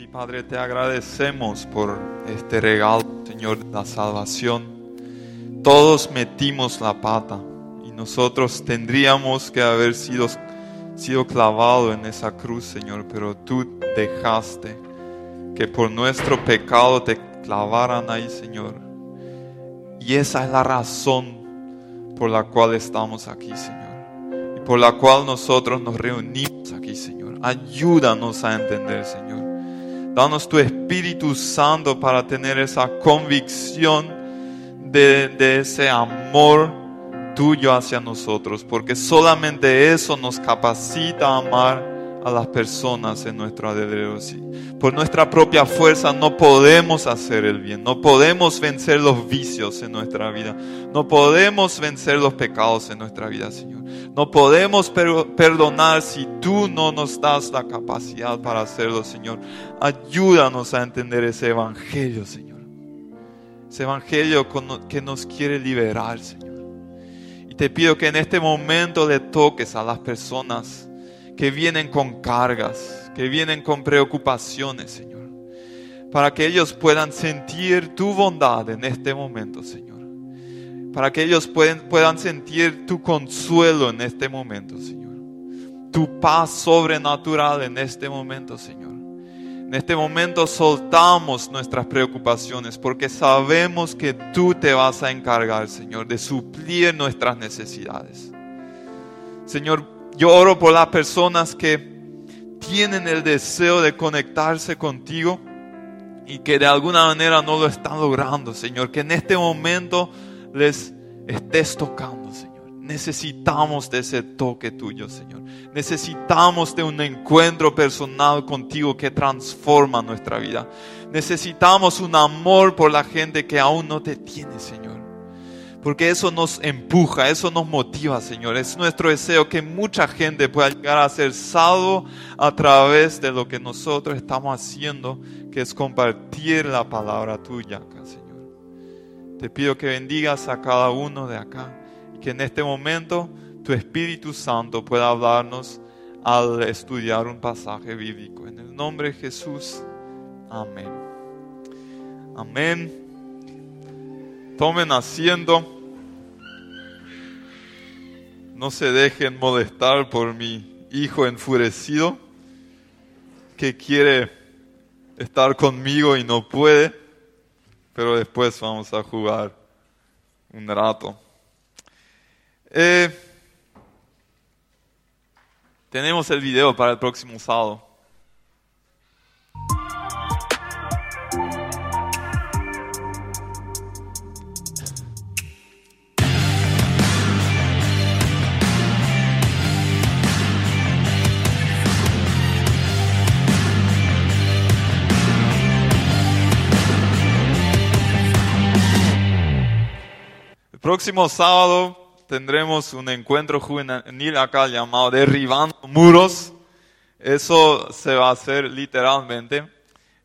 Sí, Padre, te agradecemos por este regalo, Señor, de la salvación. Todos metimos la pata y nosotros tendríamos que haber sido, sido clavados en esa cruz, Señor, pero tú dejaste que por nuestro pecado te clavaran ahí, Señor. Y esa es la razón por la cual estamos aquí, Señor. Y por la cual nosotros nos reunimos aquí, Señor. Ayúdanos a entender, Señor. Danos tu Espíritu Santo para tener esa convicción de, ese amor tuyo hacia nosotros, porque solamente eso nos capacita a amar a las personas en nuestro alrededor. Por nuestra propia fuerza no podemos hacer el bien, no podemos vencer los vicios en nuestra vida, no podemos vencer los pecados en nuestra vida, Señor. No podemos perdonar si tú no nos das la capacidad para hacerlo, Señor. Ayúdanos a entender ese evangelio, Señor. Ese evangelio que nos quiere liberar, Señor. Y te pido que en este momento le toques a las personas que vienen con cargas, que vienen con preocupaciones, Señor. Para que ellos puedan sentir tu bondad en este momento, Señor para que ellos puedan sentir tu consuelo en este momento, Señor. Tu paz sobrenatural en este momento, Señor. En este momento soltamos nuestras preocupaciones porque sabemos que tú te vas a encargar, Señor, de suplir nuestras necesidades. Señor, yo oro por las personas que tienen el deseo de conectarse contigo y que de alguna manera no lo están logrando, Señor. Que en este momento les estés tocando, Señor. Necesitamos de ese toque tuyo, Señor. Necesitamos de un encuentro personal contigo que transforma nuestra vida. Necesitamos un amor por la gente que aún no te tiene, Señor. Porque eso nos empuja, eso nos motiva, Señor. Es nuestro deseo que mucha gente pueda llegar a ser salvo a través de lo que nosotros estamos haciendo, que es compartir la palabra tuya, Señor. Te pido que bendigas a cada uno de acá y que en este momento tu Espíritu Santo pueda hablarnos al estudiar un pasaje bíblico. En el nombre de Jesús, amén. Amén. Tomen asiento. No se dejen molestar por mi hijo enfurecido que quiere estar conmigo y no puede pero después vamos a jugar un rato. Eh, tenemos el video para el próximo sábado. Próximo sábado tendremos un encuentro juvenil acá llamado Derribando Muros. Eso se va a hacer literalmente.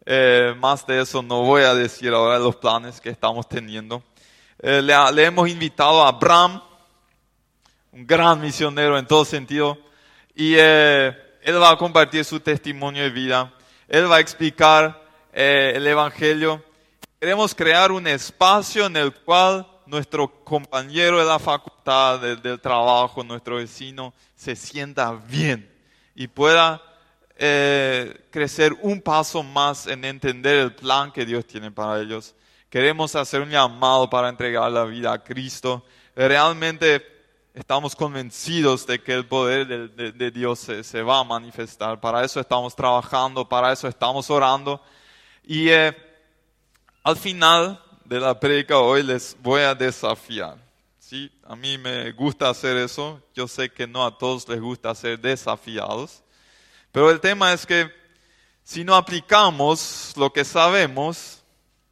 Eh, más de eso no voy a decir ahora los planes que estamos teniendo. Eh, le, hemos invitado a Abraham, un gran misionero en todo sentido, y eh, él va a compartir su testimonio de vida. Él va a explicar el Evangelio. Queremos crear un espacio en el cual nuestro compañero de la facultad, del trabajo, nuestro vecino, se sienta bien y pueda eh, crecer un paso más en entender el plan que Dios tiene para ellos. Queremos hacer un llamado para entregar la vida a Cristo. Realmente estamos convencidos de que el poder de, Dios se, va a manifestar. Para eso estamos trabajando, para eso estamos orando. Y eh, al final de la predica hoy les voy a desafiar. ¿sí? A mí me gusta hacer eso. Yo sé que no a todos les gusta ser desafiados. Pero el tema es que si no aplicamos lo que sabemos,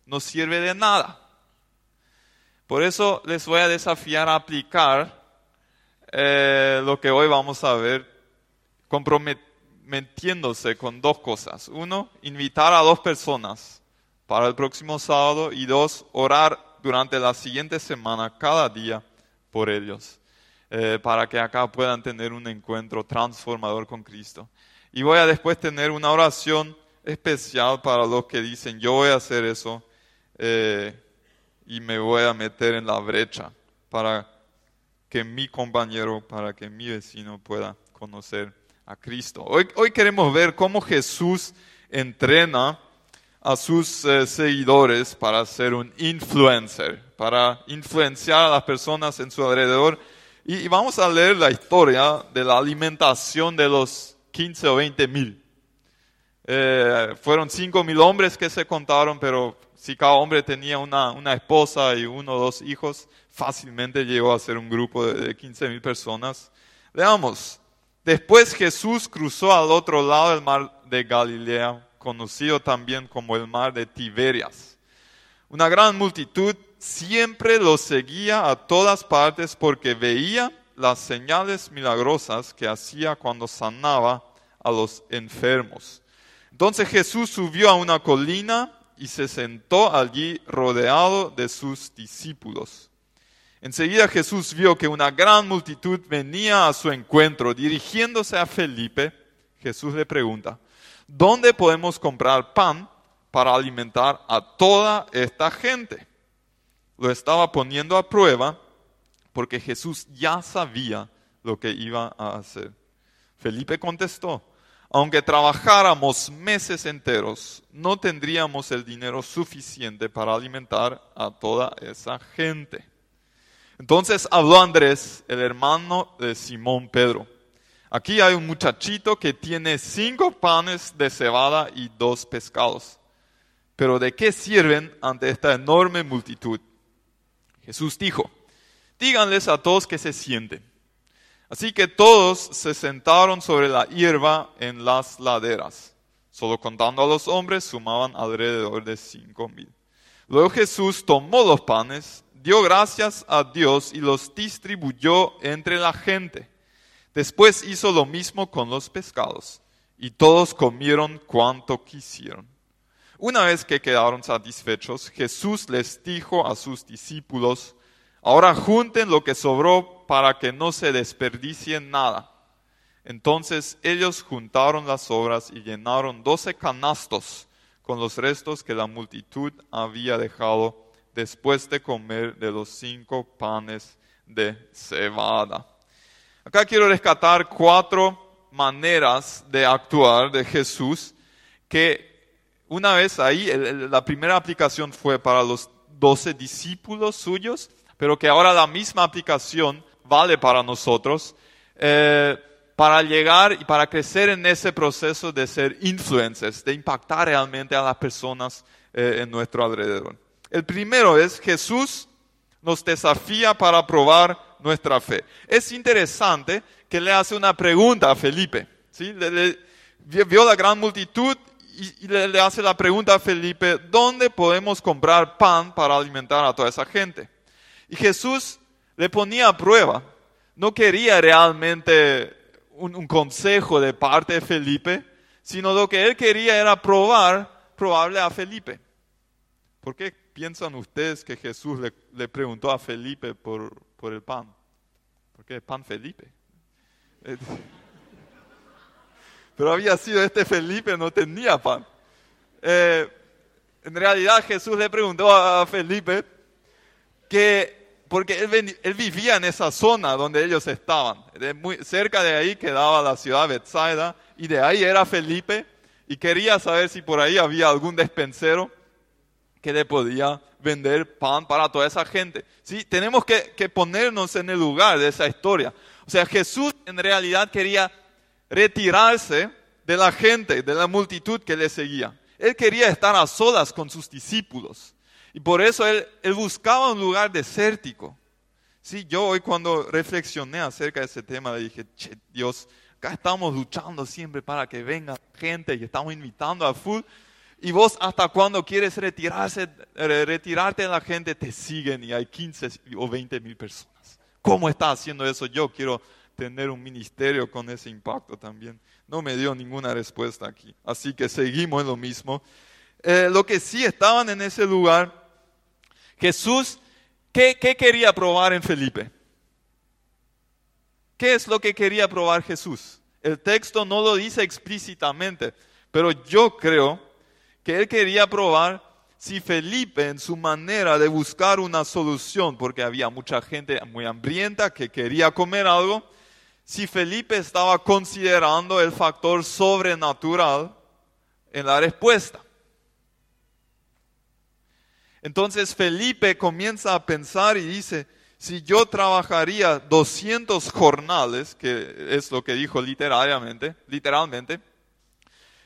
no sirve de nada. Por eso les voy a desafiar a aplicar eh, lo que hoy vamos a ver, comprometiéndose con dos cosas. Uno, invitar a dos personas para el próximo sábado y dos, orar durante la siguiente semana cada día por ellos, eh, para que acá puedan tener un encuentro transformador con Cristo. Y voy a después tener una oración especial para los que dicen, yo voy a hacer eso eh, y me voy a meter en la brecha para que mi compañero, para que mi vecino pueda conocer a Cristo. Hoy, hoy queremos ver cómo Jesús entrena a sus eh, seguidores para ser un influencer, para influenciar a las personas en su alrededor. Y, vamos a leer la historia de la alimentación de los 15 o 20 mil. Eh, fueron 5 mil hombres que se contaron, pero si cada hombre tenía una, una, esposa y uno o dos hijos, fácilmente llegó a ser un grupo de, de 15 mil personas. Veamos, después Jesús cruzó al otro lado del mar de Galilea conocido también como el mar de Tiberias. Una gran multitud siempre lo seguía a todas partes porque veía las señales milagrosas que hacía cuando sanaba a los enfermos. Entonces Jesús subió a una colina y se sentó allí rodeado de sus discípulos. Enseguida Jesús vio que una gran multitud venía a su encuentro. Dirigiéndose a Felipe, Jesús le pregunta, ¿dónde podemos comprar pan para alimentar a toda esta gente? Lo estaba poniendo a prueba porque Jesús ya sabía lo que iba a hacer. Felipe contestó, aunque trabajáramos meses enteros, no tendríamos el dinero suficiente para alimentar a toda esa gente. Entonces habló Andrés, el hermano de Simón Pedro. Aquí hay un muchachito que tiene cinco panes de cebada y dos pescados. Pero ¿de qué sirven ante esta enorme multitud? Jesús dijo, díganles a todos que se sienten. Así que todos se sentaron sobre la hierba en las laderas. Solo contando a los hombres sumaban alrededor de cinco mil. Luego Jesús tomó los panes, dio gracias a Dios y los distribuyó entre la gente Después hizo lo mismo con los pescados, y todos comieron cuanto quisieron. Una vez que quedaron satisfechos, Jesús les dijo a sus discípulos, ahora junten lo que sobró para que no se desperdicie nada. Entonces ellos juntaron las sobras y llenaron doce canastos con los restos que la multitud había dejado después de comer de los cinco panes de cebada. Acá quiero rescatar cuatro maneras de actuar de Jesús que una vez ahí, la primera aplicación fue para los doce discípulos suyos, pero que ahora la misma aplicación vale para nosotros, eh, para llegar y para crecer en ese proceso de ser influencers, de impactar realmente a las personas eh, en nuestro alrededor. El primero es Jesús nos desafía para probar nuestra fe. Es interesante que le hace una pregunta a Felipe. ¿sí? vio la gran multitud y, le, hace la pregunta a Felipe, ¿dónde podemos comprar pan para alimentar a toda esa gente? Y Jesús le ponía a prueba. No quería realmente un, consejo de parte de Felipe, sino lo que él quería era probar, a Felipe. ¿Por qué piensan ustedes que Jesús le, preguntó a Felipe por, por el pan? ¿Por qué pan Felipe? Pero había sido este Felipe, no tenía pan. Eh, en realidad Jesús le preguntó a Felipe que, porque él, vivía en esa zona donde ellos estaban. muy, cerca de ahí quedaba la ciudad Bethsaida y de ahí era Felipe y quería saber si por ahí había algún despensero que le podía vender pan para toda esa gente. ¿Sí? Tenemos que, ponernos en el lugar de esa historia. O sea, Jesús en realidad quería retirarse de la gente, de la multitud que le seguía. Él quería estar a solas con sus discípulos. Y por eso él, buscaba un lugar desértico. Sí, yo hoy cuando reflexioné acerca de ese tema, dije, che, Dios, acá estamos luchando siempre para que venga gente y estamos invitando a full. Y vos hasta cuando quieres retirarse, retirarte de la gente, te siguen y hay 15 o 20 mil personas. ¿Cómo está haciendo eso? Yo quiero tener un ministerio con ese impacto también. No me dio ninguna respuesta aquí. Así que seguimos en lo mismo. Eh, lo que sí estaban en ese lugar, Jesús, ¿qué, ¿qué quería probar en Felipe? ¿Qué es lo que quería probar Jesús? El texto no lo dice explícitamente, Pero yo creo que él quería probar si Felipe en su manera de buscar una solución, porque había mucha gente muy hambrienta que quería comer algo, si Felipe estaba considerando el factor sobrenatural en la respuesta. Entonces Felipe comienza a pensar y dice, si yo trabajaría 200 jornales, que es lo que dijo literalmente, literalmente,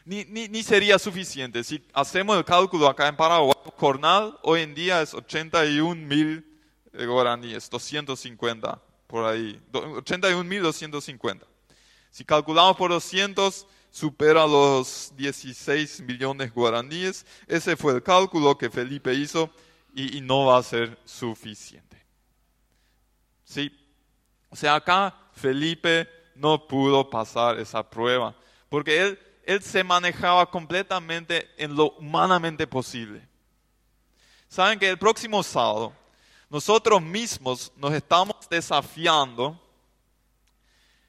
ni, sería suficiente. Si hacemos el cálculo acá en Paraguay, jornal hoy en día es 81 mil eh, guaraníes, 250 por ahí, 81 mil 250. Si calculamos por 200, supera los 16 millones guaraníes. Ese fue el cálculo que Felipe hizo y, y no va a ser suficiente. ¿Sí? O sea, acá Felipe no pudo pasar esa prueba, porque él él se manejaba completamente en lo humanamente posible. Saben que el próximo sábado nosotros mismos nos estamos desafiando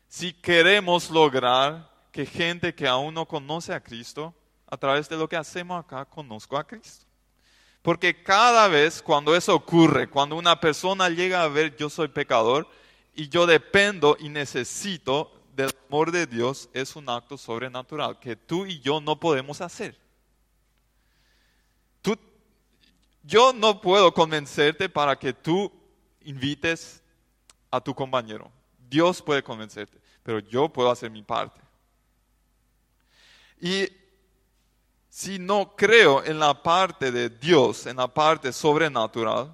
si queremos lograr que gente que aún no conoce a Cristo, a través de lo que hacemos acá, conozca a Cristo. Porque cada vez cuando eso ocurre, cuando una persona llega a ver yo soy pecador y yo dependo y necesito del amor de Dios es un acto sobrenatural que tú y yo no podemos hacer. Tú, yo no puedo convencerte para que tú invites a tu compañero. Dios puede convencerte, pero yo puedo hacer mi parte. Y si no creo en la parte de Dios, en la parte sobrenatural,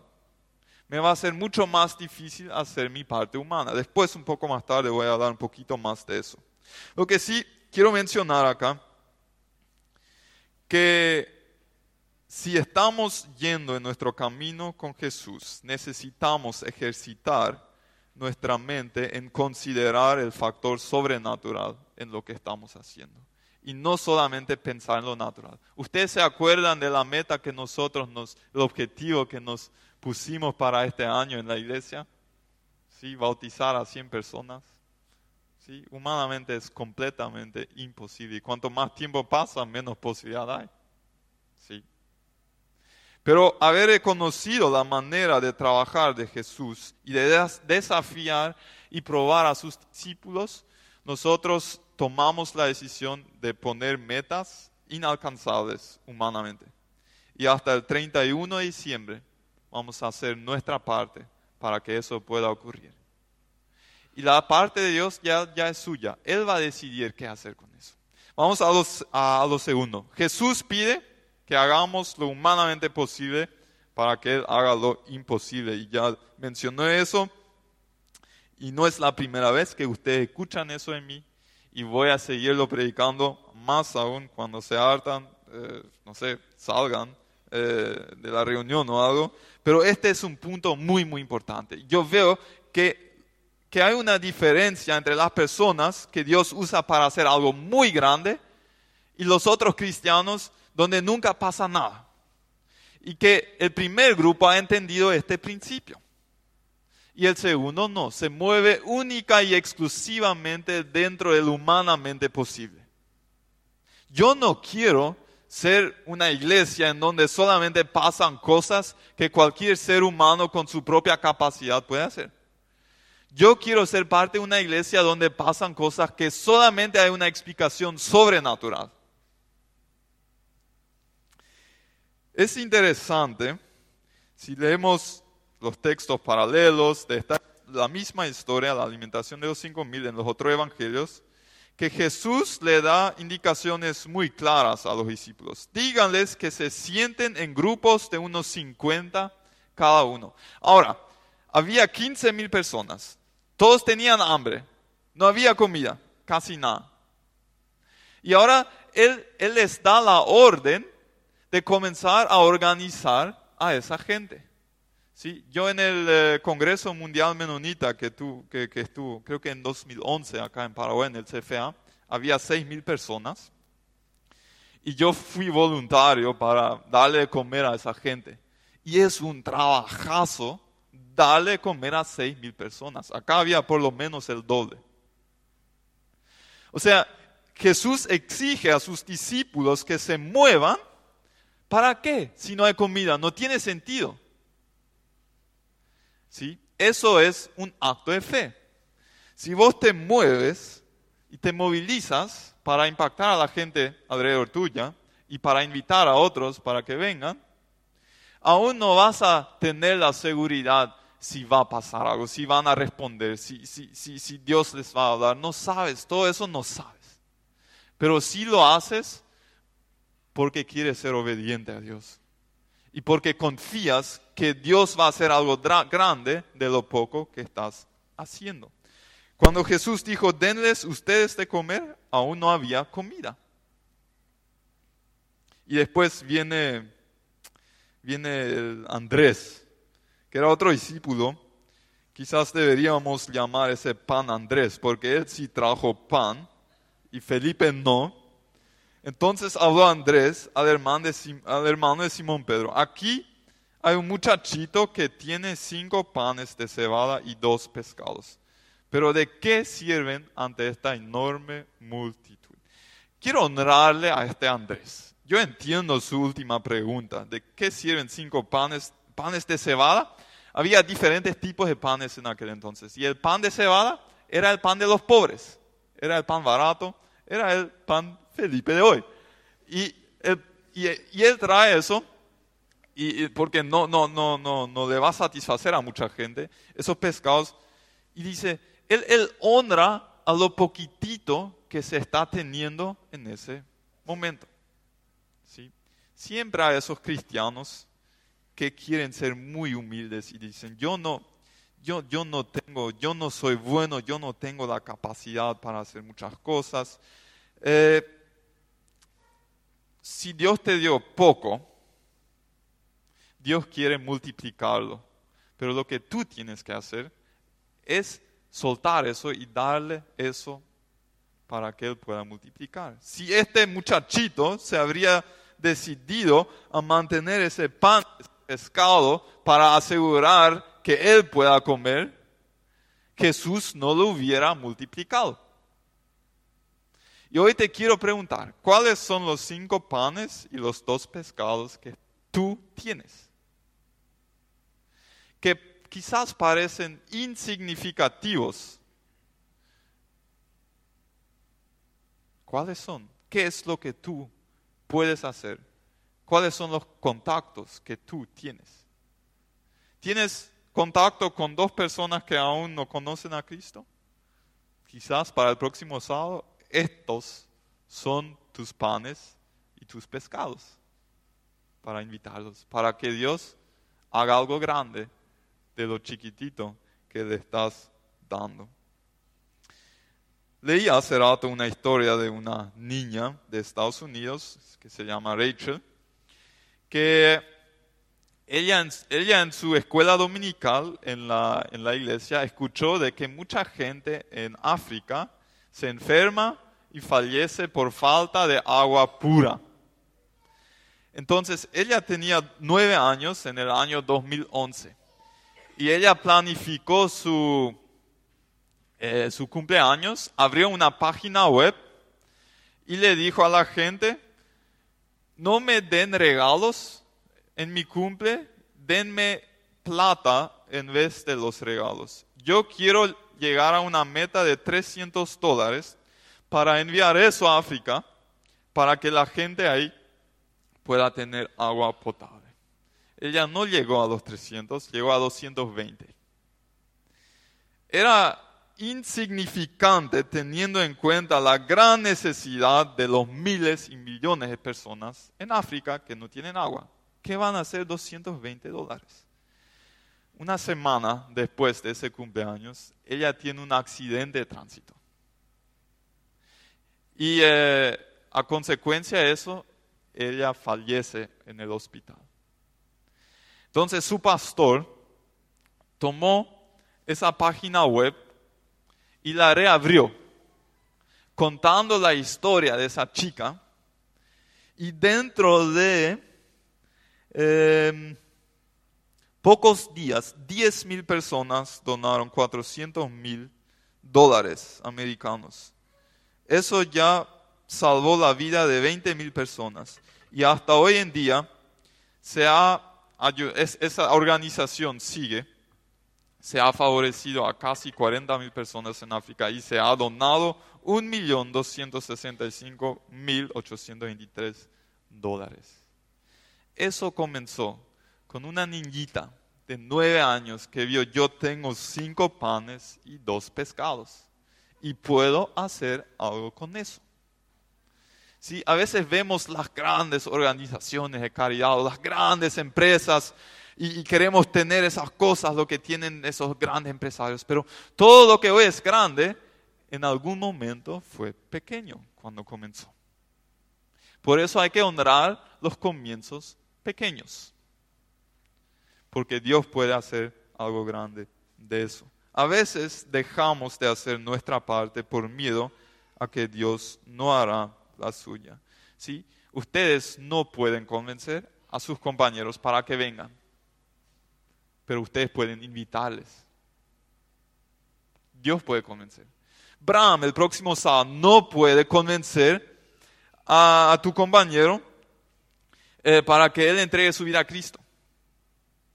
me va a ser mucho más difícil hacer mi parte humana. Después, un poco más tarde, voy a hablar un poquito más de eso. Lo que sí quiero mencionar acá, que si estamos yendo en nuestro camino con Jesús, necesitamos ejercitar nuestra mente en considerar el factor sobrenatural en lo que estamos haciendo. Y no solamente pensar en lo natural. Ustedes se acuerdan de la meta que nosotros nos, el objetivo que nos pusimos para este año en la iglesia, ¿sí? bautizar a 100 personas. ¿sí? Humanamente es completamente imposible. Y cuanto más tiempo pasa, menos posibilidad hay. ¿sí? Pero haber reconocido la manera de trabajar de Jesús y de desafiar y probar a sus discípulos, nosotros tomamos la decisión de poner metas inalcanzables humanamente. Y hasta el 31 de diciembre vamos a hacer nuestra parte para que eso pueda ocurrir. Y la parte de Dios ya, ya es suya. Él va a decidir qué hacer con eso. Vamos a, los, a, lo segundo. Jesús pide que hagamos lo humanamente posible para que Él haga lo imposible. Y ya mencionó eso. Y no es la primera vez que ustedes escuchan eso en mí. Y voy a seguirlo predicando más aún cuando se hartan, eh, no sé, salgan eh, de la reunión o algo, pero este es un punto muy, muy importante. Yo veo que, que hay una diferencia entre las personas que Dios usa para hacer algo muy grande y los otros cristianos donde nunca pasa nada. Y que el primer grupo ha entendido este principio. Y el segundo no, se mueve única y exclusivamente dentro del humanamente posible. Yo no quiero ser una iglesia en donde solamente pasan cosas que cualquier ser humano con su propia capacidad puede hacer. Yo quiero ser parte de una iglesia donde pasan cosas que solamente hay una explicación sobrenatural. Es interesante si leemos los textos paralelos de esta, la misma historia, la alimentación de los cinco mil en los otros evangelios, que Jesús le da indicaciones muy claras a los discípulos. Díganles que se sienten en grupos de unos 50 cada uno. Ahora, había 15 mil personas. Todos tenían hambre. No había comida, casi nada. Y ahora él, él les da la orden de comenzar a organizar a esa gente. ¿Sí? Yo en el eh, Congreso Mundial Menonita que, tu, que, que, estuvo, creo que en 2011 acá en Paraguay, en el CFA, había 6.000 personas. Y yo fui voluntario para darle de comer a esa gente. Y es un trabajazo darle de comer a 6.000 personas. Acá había por lo menos el doble. O sea, Jesús exige a sus discípulos que se muevan. ¿Para qué? Si no hay comida, no tiene sentido. ¿Sí? Eso es un acto de fe. Si vos te mueves y te movilizas para impactar a la gente alrededor tuya y para invitar a otros para que vengan, aún no vas a tener la seguridad si va a pasar algo, si van a responder, si, si, si, si Dios les va a hablar. No sabes, todo eso no sabes. Pero si lo haces porque quieres ser obediente a Dios. Y porque confías que Dios va a hacer algo grande de lo poco que estás haciendo. Cuando Jesús dijo, denles ustedes de comer, aún no había comida. Y después viene, viene Andrés, que era otro discípulo, quizás deberíamos llamar ese pan Andrés, porque él sí trajo pan y Felipe no. Entonces habló Andrés al hermano, de, hermano de Simón Pedro. Aquí hay un muchachito que tiene cinco panes de cebada y dos pescados. Pero ¿de qué sirven ante esta enorme multitud? Quiero honrarle a este Andrés. Yo entiendo su última pregunta. ¿De qué sirven cinco panes, panes de cebada? había diferentes tipos de panes en aquel entonces. Y el pan de cebada era el pan de los pobres, era el pan barato, era el pan Felipe de hoy. Y él, y, él trae eso, y, porque no, no, no, no, no le va a satisfacer a mucha gente, esos pescados, y dice, él, él honra a lo poquitito que se está teniendo en ese momento. ¿Sí? Siempre hay esos cristianos que quieren ser muy humildes y dicen, yo no, yo, yo no tengo, yo no soy bueno, yo no tengo la capacidad para hacer muchas cosas. Eh, si Dios te dio poco, Dios quiere multiplicarlo. Pero lo que tú tienes que hacer es soltar eso y darle eso para que Él pueda multiplicar. Si este muchachito se habría decidido a mantener ese pan, pescado para asegurar que él pueda comer, Jesús no lo hubiera multiplicado. Y hoy te quiero preguntar, ¿cuáles son los cinco panes y los dos pescados que tú tienes? Que quizás parecen insignificativos. ¿Cuáles son? ¿Qué es lo que tú puedes hacer ¿Cuáles son los contactos que tú tienes? ¿Tienes contacto con dos personas que aún no conocen a Cristo? Quizás para el próximo sábado estos son tus panes y tus pescados para invitarlos, para que Dios haga algo grande de lo chiquitito que le estás dando. Leí hace rato una historia de una niña de Estados Unidos que se llama Rachel que ella, en su escuela dominical en la, en la iglesia escuchó de que mucha gente en África se enferma y fallece por falta de agua pura. Entonces, ella tenía nueve años en el año 2011 y ella planificó su, eh, su cumpleaños, abrió una página web y le dijo a la gente, no me den regalos en mi cumple, denme plata en vez de los regalos. Yo quiero llegar a una meta de 300 dólares para enviar eso a África, para que la gente ahí pueda tener agua potable. Ella no llegó a los 300, llegó a 220. Era insignificante teniendo en cuenta la gran necesidad de los miles y millones de personas en África que no tienen agua. ¿Qué van a hacer 220 dólares? Una semana después de ese cumpleaños, ella tiene un accidente de tránsito. Y eh, a consecuencia de eso, ella fallece en el hospital. Entonces su pastor tomó esa página web y la reabrió, contando la historia de esa chica. Y dentro de em, pocos días, 10 mil personas donaron 400 mil dólares americanos. Eso ya salvó la vida de 20 mil personas y hasta hoy en día esa organización sigue, se ha favorecido a casi 40 mil personas en África y se ha donado 1.265.823 dólares. Eso comenzó con una niñita de nueve años que vio yo tengo cinco panes y dos pescados y puedo hacer algo con eso. Sí, a veces vemos las grandes organizaciones de caridad, las grandes empresas y, queremos tener esas cosas, lo que tienen esos grandes empresarios, pero todo lo que es grande, en algún momento fue pequeño cuando comenzó. Por eso hay que honrar los comienzos pequeños, porque Dios puede hacer algo grande de eso. A veces dejamos de hacer nuestra parte por miedo a que Dios no hará la suya. ¿sí? Ustedes no pueden convencer a sus compañeros para que vengan, pero ustedes pueden invitarles. Dios puede convencer. Bram, el próximo sábado, no puede convencer a, tu compañero eh, para que él entregue su vida a Cristo.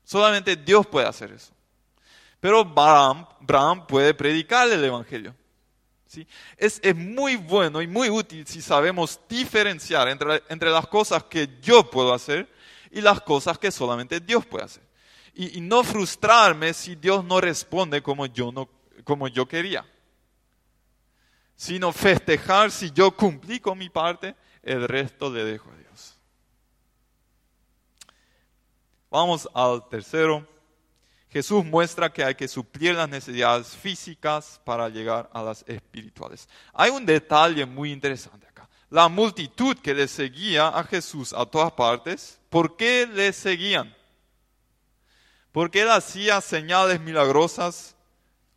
Solamente Dios puede hacer eso. Pero Bram, Bram puede predicarle el Evangelio. Es, muy bueno y muy útil si sabemos diferenciar entre, entre, las cosas que yo puedo hacer y las cosas que solamente Dios puede hacer. Y, no frustrarme si Dios no responde como yo, no, como yo quería. Sino festejar si yo cumplí con mi parte, el resto le dejo a Dios. Vamos al tercero Jesús muestra que hay que suplir las necesidades físicas para llegar a las espirituales. Hay un detalle muy interesante acá. La multitud que le seguía a Jesús a todas partes, ¿por qué le seguían? Porque él hacía señales milagrosas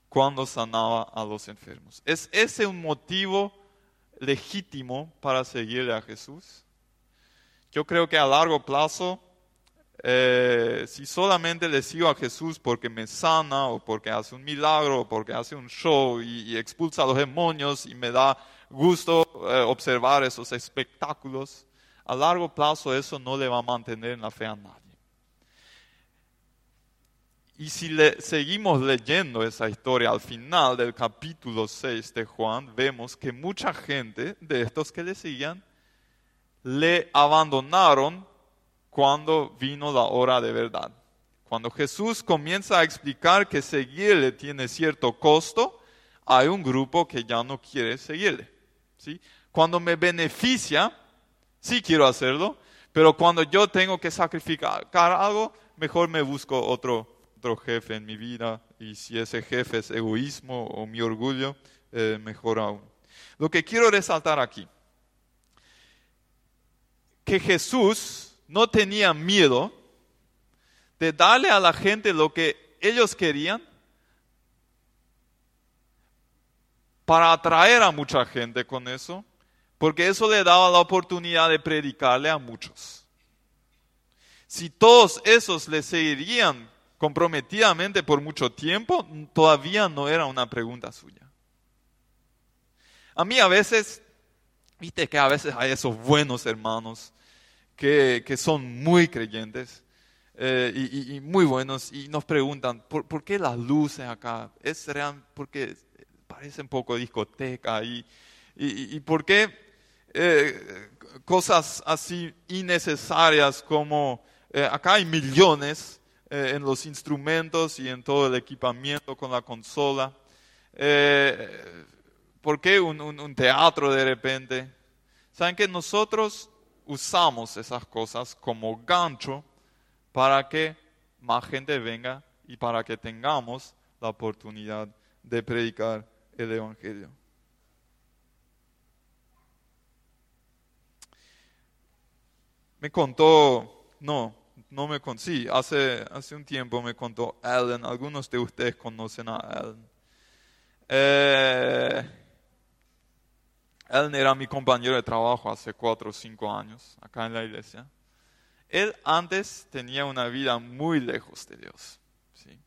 cuando sanaba a los enfermos. ¿Es ese un motivo legítimo para seguirle a Jesús? Yo creo que a largo plazo eh, si solamente le sigo a Jesús porque me sana o porque hace un milagro o porque hace un show y, expulsa a los demonios y me da gusto eh, observar esos espectáculos, a largo plazo eso no le va a mantener en la fe a nadie. Y si le, seguimos leyendo esa historia al final del capítulo 6 de Juan, vemos que mucha gente de estos que le seguían le abandonaron cuando vino la hora de verdad. Cuando Jesús comienza a explicar que seguirle tiene cierto costo, hay un grupo que ya no quiere seguirle. ¿sí? Cuando me beneficia, sí quiero hacerlo, pero cuando yo tengo que sacrificar algo, mejor me busco otro, otro jefe en mi vida y si ese jefe es egoísmo o mi orgullo, eh, mejor aún. Lo que quiero resaltar aquí, que Jesús no tenía miedo de darle a la gente lo que ellos querían para atraer a mucha gente con eso, porque eso le daba la oportunidad de predicarle a muchos. Si todos esos le seguirían comprometidamente por mucho tiempo, todavía no era una pregunta suya. A mí a veces, viste que a veces hay esos buenos hermanos que, son muy creyentes eh, y, muy buenos y nos preguntan, ¿por, qué las luces acá? ¿Es real? Porque parece un poco discoteca y, y, por qué eh, cosas así innecesarias como eh, acá hay millones en los instrumentos y en todo el equipamiento con la consola? ¿Por qué un, un teatro de repente? Saben que nosotros usamos esas cosas como gancho para que más gente venga y para que tengamos la oportunidad de predicar el Evangelio. Me contó, no, no me contó, sí, hace, hace un tiempo me contó Ellen, algunos de ustedes conocen a Ellen. Eh, él era mi compañero de trabajo hace cuatro o cinco años acá en la iglesia. Él antes tenía una vida muy lejos de Dios. ¿sí?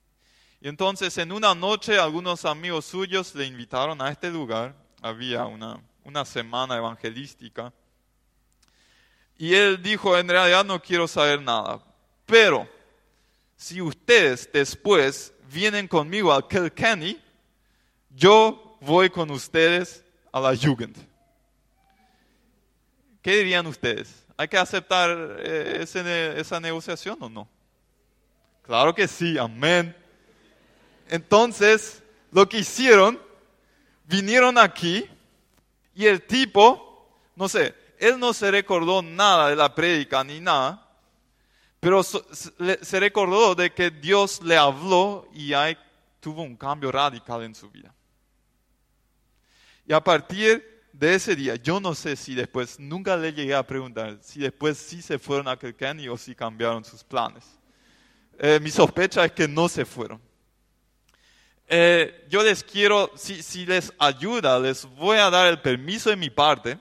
Y entonces en una noche algunos amigos suyos le invitaron a este lugar. Había una, una semana evangelística. Y él dijo, en realidad no quiero saber nada, pero si ustedes después vienen conmigo al Kilkenny, yo voy con ustedes a la Jugend. ¿Qué dirían ustedes? ¿Hay que aceptar eh, esa negociación o no? Claro que sí, amén. Entonces, lo que hicieron, vinieron aquí y el tipo, no sé, él no se recordó nada de la prédica ni nada, pero se recordó de que Dios le habló y ahí tuvo un cambio radical en su vida. Y a partir de ese día, yo no sé si después, nunca le llegué a preguntar si después sí se fueron a Kilkenny o si cambiaron sus planes. Eh, mi sospecha es que no se fueron. Eh, yo les quiero, si, si les ayuda, les voy a dar el permiso de mi parte.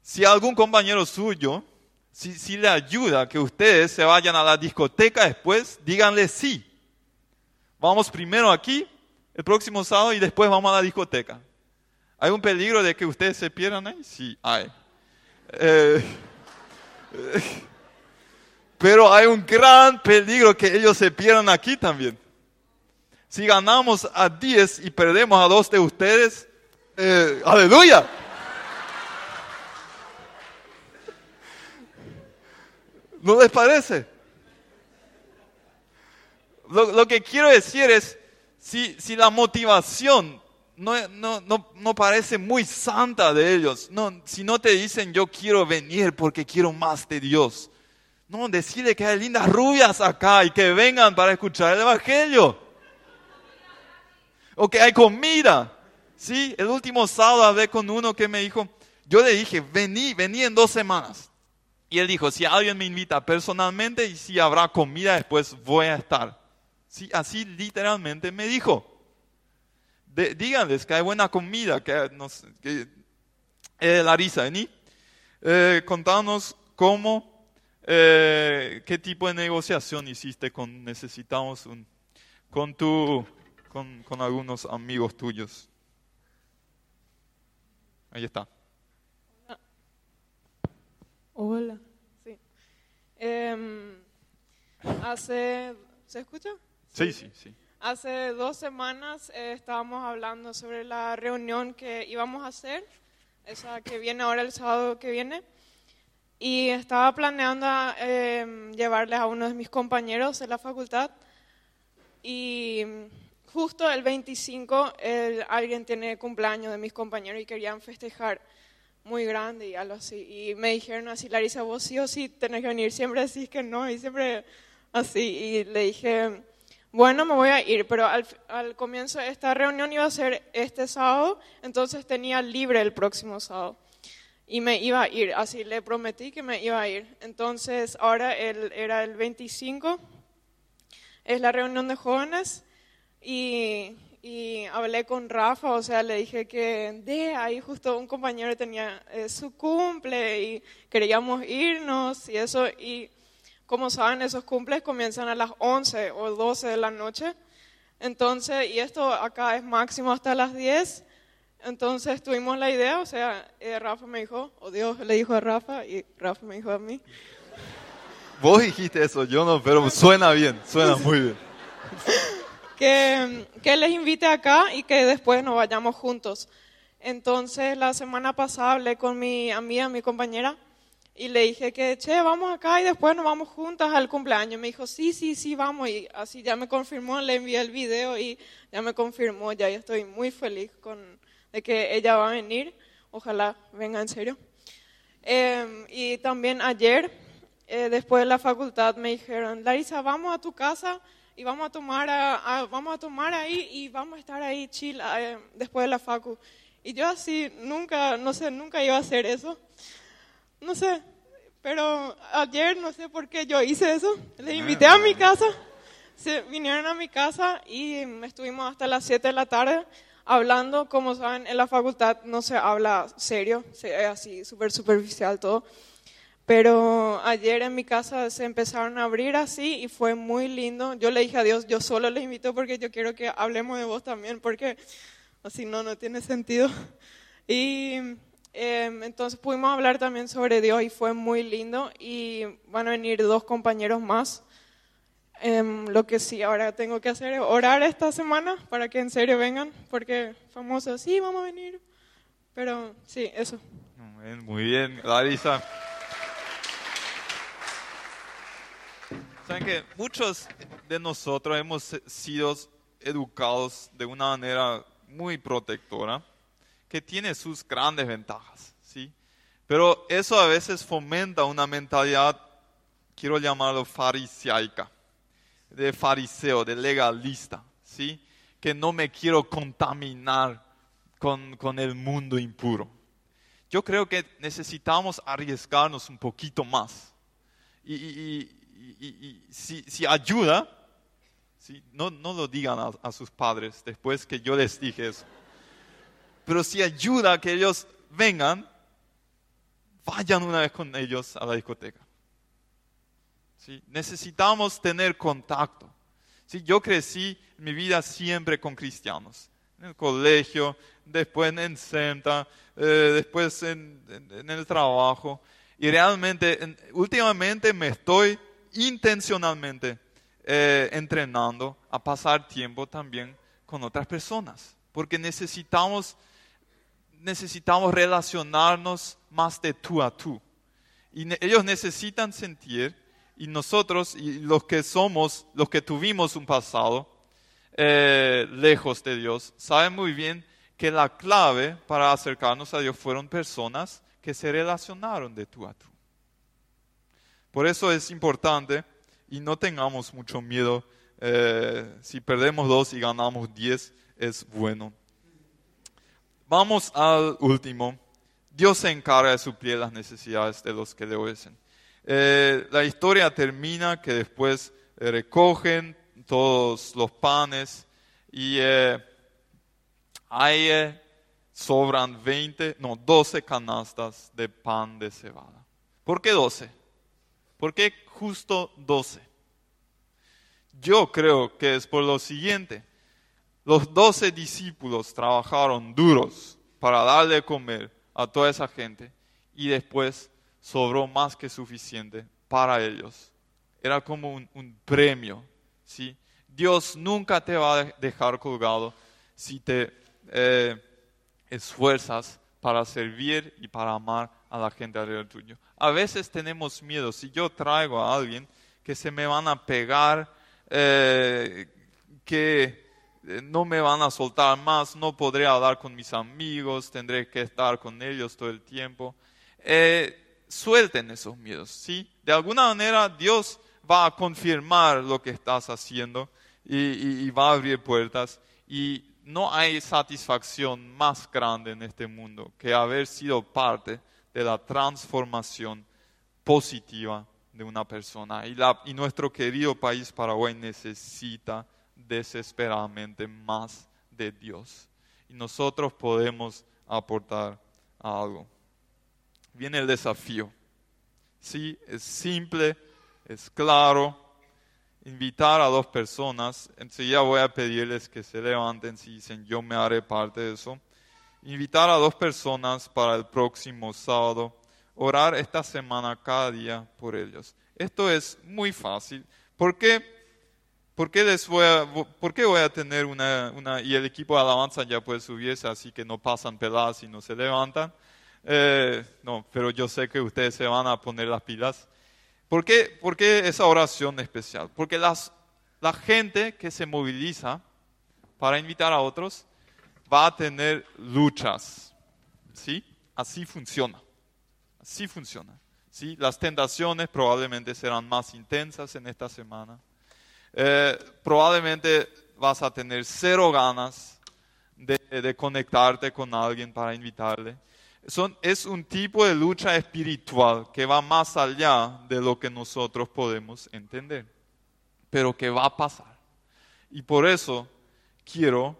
Si algún compañero suyo, si, si le ayuda que ustedes se vayan a la discoteca después, díganle sí. Vamos primero aquí, el próximo sábado, y después vamos a la discoteca. ¿Hay un peligro de que ustedes se pierdan ahí? Sí, hay. Eh, pero hay un gran peligro que ellos se pierdan aquí también. Si ganamos a 10 y perdemos a dos de ustedes, eh, aleluya. ¿No les parece? Lo, que quiero decir es, si, si la motivación no, no, no, no, parece muy santa de ellos. No, si no te dicen yo quiero venir porque quiero más de Dios. No, decide que hay lindas rubias acá y que vengan para escuchar el Evangelio. O que hay comida. Sí, el último sábado hablé con uno que me dijo, yo le dije, vení, vení en dos semanas. Y él dijo, si alguien me invita personalmente y si habrá comida después voy a estar. Sí, así literalmente me dijo díganles que hay buena comida, que, nos, que eh, Larisa, ¿ni? Eh, contanos cómo, eh, qué tipo de negociación hiciste con, necesitamos un, con tu, con, con algunos amigos tuyos. Ahí está. Hola. Sí. Em, hace, ¿se escucha? Sí, sí, sí. Hace dos semanas eh, estábamos hablando sobre la reunión que íbamos a hacer, esa que viene ahora el sábado que viene, y estaba planeando eh, llevarles a uno de mis compañeros de la facultad, y justo el 25 alguien tiene cumpleaños de mis compañeros y querían festejar muy grande y algo así, y me dijeron así, Larisa, vos sí o sí tenés que venir, siempre decís que no, y siempre así, y le dije bueno, me voy a ir, pero al, comienzo esta reunión iba a ser este sábado, entonces tenía libre el próximo sábado y me iba a ir, así le prometí que me iba a ir. Entonces ahora el, era el 25, es la reunión de jóvenes y, hablé con Rafa, o sea, le dije que de ahí justo un compañero tenía eh, su cumple y queríamos irnos y eso y como saben, esos cumples comienzan a las 11 o 12 de la noche. Entonces, y esto acá es máximo hasta las 10. Entonces tuvimos la idea, o sea, eh, Rafa me dijo, o Dios le dijo a Rafa y Rafa me dijo a mí. Vos dijiste eso, yo no, pero suena bien, suena muy bien. que, que les invite acá y que después nos vayamos juntos. Entonces, la semana pasada hablé con mi amiga, mi compañera, y le dije que, che, vamos acá y después nos vamos juntas al cumpleaños. Me dijo, sí, sí, sí, vamos. Y así ya me confirmó, le envié el video y ya me confirmó, ya estoy muy feliz con, de que ella va a venir. Ojalá venga en serio. Em, y también ayer, eh, después de la facultad, me dijeron, Larisa, vamos a tu casa y vamos a tomar, a, vamos a tomar ahí y vamos a estar ahí chill eh, después de la facu. Y yo así nunca, no sé, nunca iba a hacer eso no sé, pero ayer no sé por qué yo hice eso. Les invité a mi casa, se vinieron a mi casa y estuvimos hasta las 7 de la tarde hablando. Como saben, en la facultad no se habla serio, es así súper superficial todo. Pero ayer en mi casa se empezaron a abrir así y fue muy lindo. Yo le dije a Dios, yo solo les invito porque yo quiero que hablemos de vos también, porque así no, no tiene sentido. Y em, entonces pudimos hablar también sobre Dios y fue muy lindo. Y van a venir dos compañeros más. Em, lo que sí ahora tengo que hacer es orar esta semana para que en serio vengan, porque famosos, sí, vamos a venir. Pero sí, eso. Muy bien, Muy Larisa. Saben que muchos de nosotros hemos sido educados de una manera muy protectora, que tiene sus grandes ventajas, ¿sí? Pero eso a veces fomenta una mentalidad, quiero llamarlo farisaica, de fariseo, de legalista, ¿sí? Que no me quiero contaminar con, con el mundo impuro. Yo creo que necesitamos arriesgarnos un poquito más. Y, y- y- si ayuda, ¿sí? no, no lo digan a, a sus padres después que yo les dije eso. Pero si ayuda a que ellos vengan, vayan una vez con ellos a la discoteca. ¿sí? Necesitamos tener contacto. ¿sí? Yo crecí mi vida siempre con cristianos. En el colegio, después en Senta, eh, después en, el trabajo. Y realmente, en- últimamente me estoy intencionalmente eh, entrenando a pasar tiempo también con otras personas. Porque necesitamos, necesitamos relacionarnos más de tú a tú. Y ellos necesitan sentir, y nosotros, y los que somos, los que tuvimos un pasado eh, lejos de Dios, saben muy bien que la clave para acercarnos a Dios fueron personas que se relacionaron de tú a tú. Por eso es importante y no tengamos mucho miedo. eh, si perdemos dos y ganamos diez, es bueno. Vamos al último. Dios se encarga de suplir las necesidades de los que le obedecen. Eh, la historia termina que después eh, recogen todos los panes y hay, eh, sobran 20, no, 12 canastas de pan de cebada. ¿Por qué 12? ¿Por qué justo 12? Yo creo que es por lo siguiente. Los doce discípulos trabajaron duros para darle de comer a toda esa gente y después sobró más que suficiente para ellos. Era como un, premio. ¿sí? Dios nunca te va a dejar colgado si te eh, esfuerzas para servir y para amar a la gente alrededor tuyo. A veces tenemos miedo. Si yo traigo a alguien que se me van a pegar, eh, que no me van a soltar más, no podré hablar con mis amigos, tendré que estar con ellos todo el tiempo. Eh, suelten esos miedos, ¿sí? De alguna manera Dios va a confirmar lo que estás haciendo y, va a abrir puertas y no hay satisfacción más grande en este mundo que haber sido parte de la transformación positiva de una persona. Y, y nuestro querido país Paraguay necesita desesperadamente más de Dios. Y nosotros podemos aportar algo. Viene el desafío. Sí, es simple, es claro. Invitar a dos personas. Enseguida voy a pedirles que se levanten si dicen yo me haré parte de eso. Invitar a dos personas para el próximo sábado. Orar esta semana cada día por ellos. Esto es muy fácil. ¿Por qué? ¿Por qué, les voy a, por qué voy a tener una, una... Y el equipo de alabanza ya puede subirse, así que no pasan peladas y no se levantan. Eh, no, pero yo sé que ustedes se van a poner las pilas. ¿Por qué, por qué esa oración especial? Porque las, la gente que se moviliza para invitar a otros va a tener luchas. ¿Sí? Así funciona. Así funciona. ¿Sí? Las tentaciones probablemente serán más intensas en esta semana. Eh, probablemente vas a tener cero ganas de, conectarte con alguien para invitarle. Es un tipo de lucha espiritual que va más allá de lo que nosotros podemos entender, pero que va a pasar. Y por eso quiero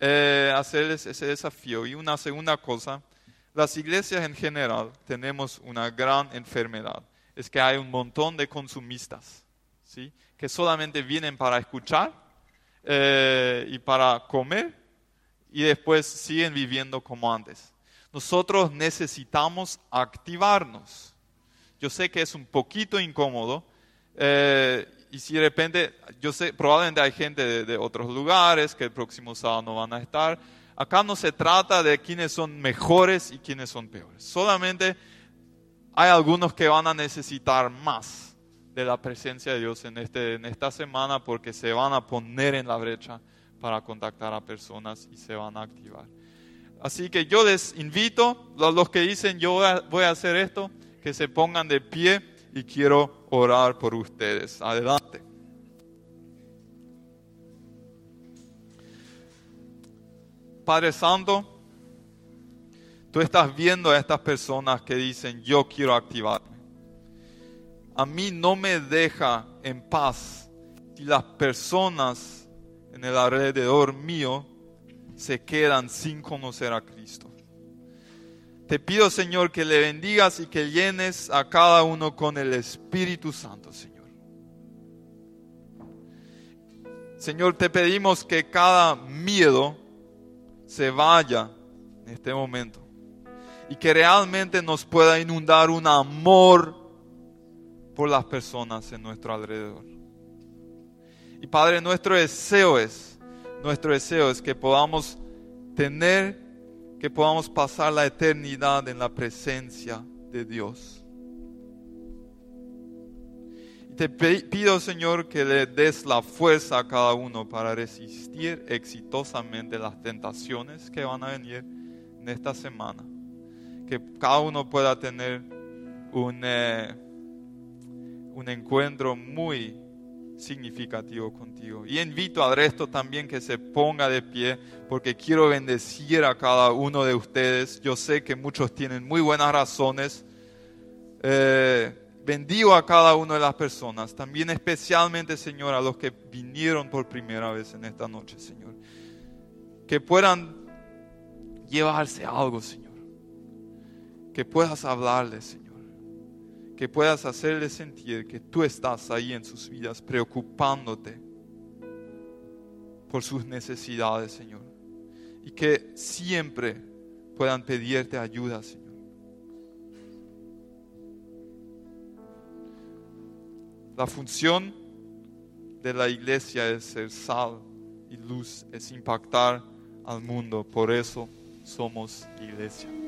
eh, hacerles ese desafío. Y una segunda cosa, las iglesias en general tenemos una gran enfermedad, es que hay un montón de consumistas, ¿sí? Que solamente vienen para escuchar eh, y para comer y después siguen viviendo como antes. Nosotros necesitamos activarnos. Yo sé que es un poquito incómodo eh, y si de repente, yo sé, probablemente hay gente de, de otros lugares que el próximo sábado no van a estar. Acá no se trata de quiénes son mejores y quiénes son peores. Solamente hay algunos que van a necesitar más de la presencia de Dios en, este, en esta semana porque se van a poner en la brecha para contactar a personas y se van a activar. Así que yo les invito, a los que dicen yo voy a hacer esto, que se pongan de pie y quiero orar por ustedes. Adelante. Padre Santo, tú estás viendo a estas personas que dicen yo quiero activarme. A mí no me deja en paz si las personas en el alrededor mío se quedan sin conocer a Cristo. Te pido, Señor, que le bendigas y que llenes a cada uno con el Espíritu Santo, Señor. Señor, te pedimos que cada miedo se vaya en este momento y que realmente nos pueda inundar un amor por las personas en nuestro alrededor. Y Padre, nuestro deseo es, nuestro deseo es que podamos tener, que podamos pasar la eternidad en la presencia de Dios. Y te pido, Señor, que le des la fuerza a cada uno para resistir exitosamente las tentaciones que van a venir en esta semana. Que cada uno pueda tener un, eh, un encuentro muy significativo contigo. Y invito al resto también que se ponga de pie porque quiero bendecir a cada uno de ustedes. Yo sé que muchos tienen muy buenas razones. Eh, bendigo a cada una de las personas, también especialmente, Señor, a los que vinieron por primera vez en esta noche, Señor. Que puedan llevarse algo, Señor. Que puedas hablarles, Señor que puedas hacerles sentir que tú estás ahí en sus vidas preocupándote por sus necesidades, Señor. Y que siempre puedan pedirte ayuda, Señor. La función de la iglesia es ser sal y luz, es impactar al mundo. Por eso somos iglesia.